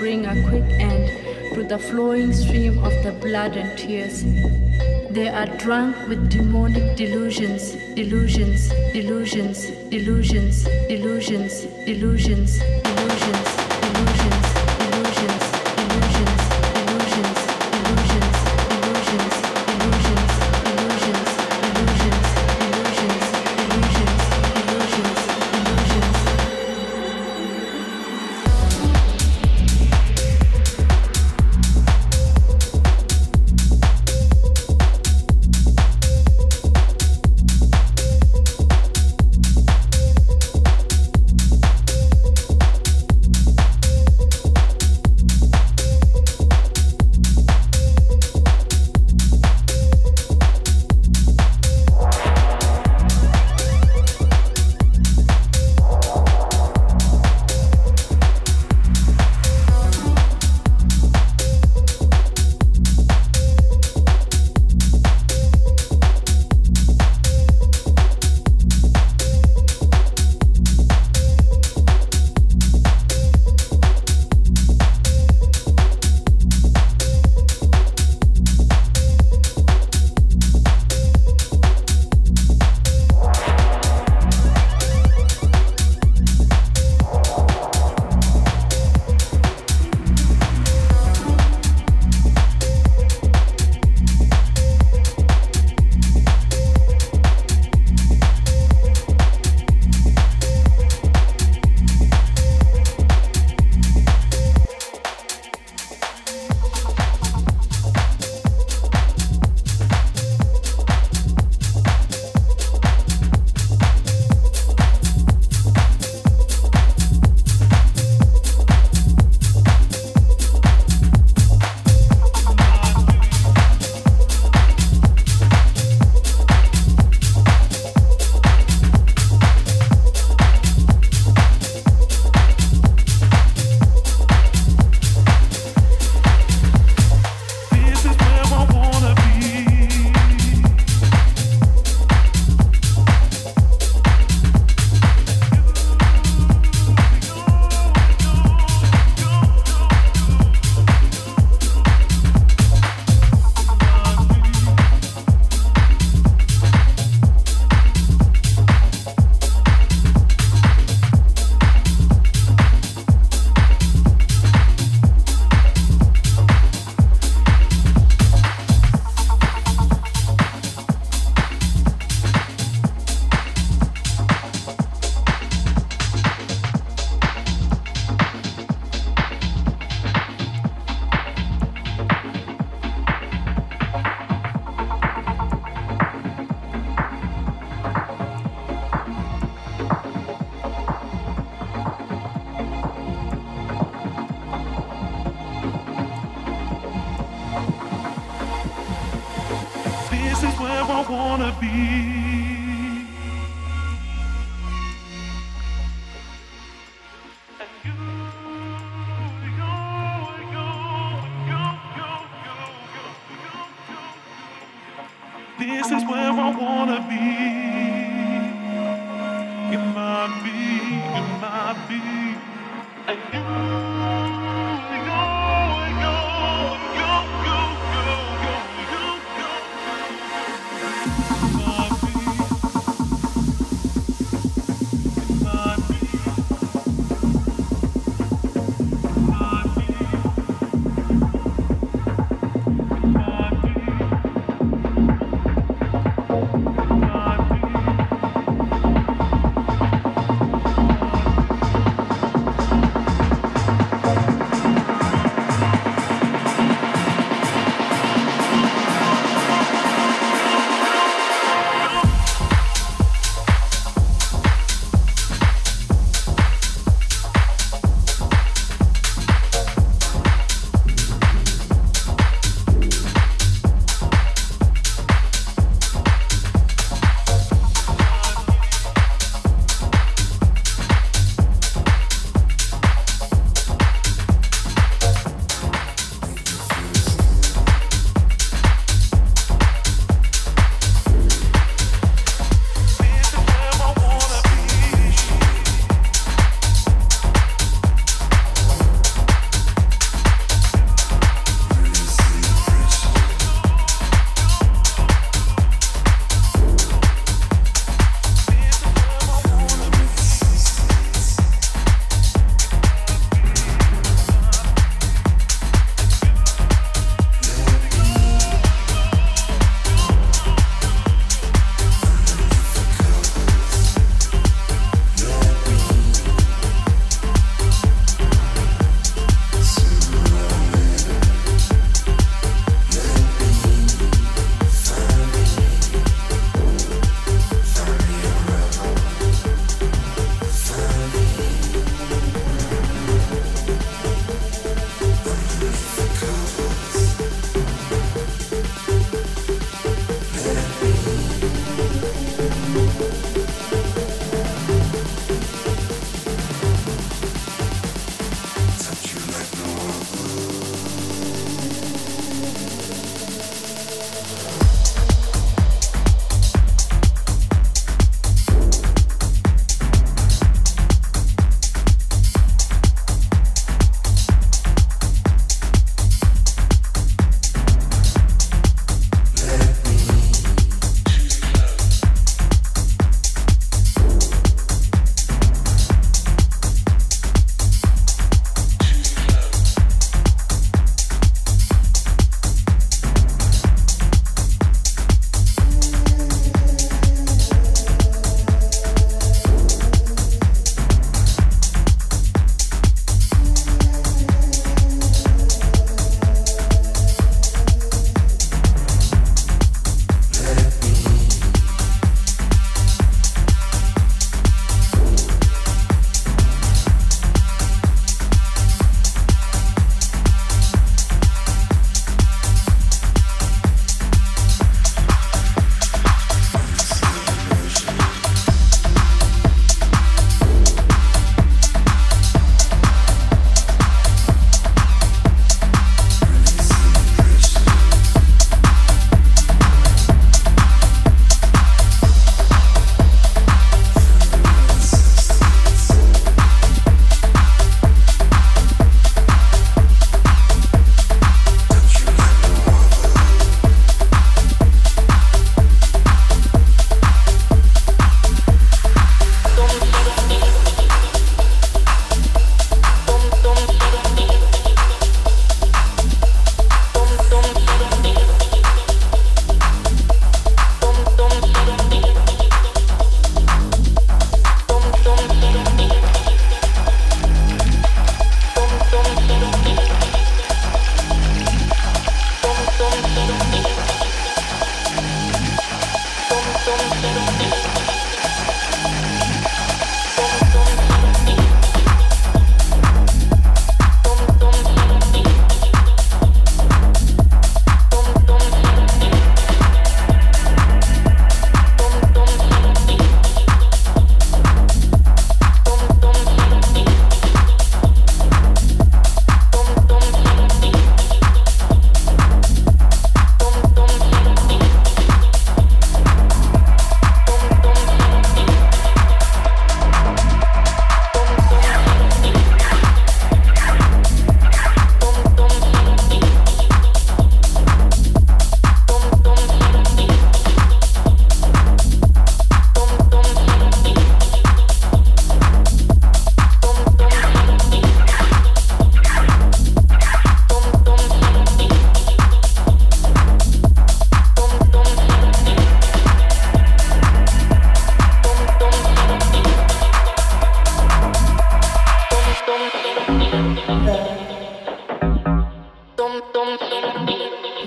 bring a quick end to the flowing stream of the blood and tears. They are drunk with demonic delusions, delusions, delusions, delusions, delusions, delusions, delusions.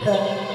the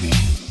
tear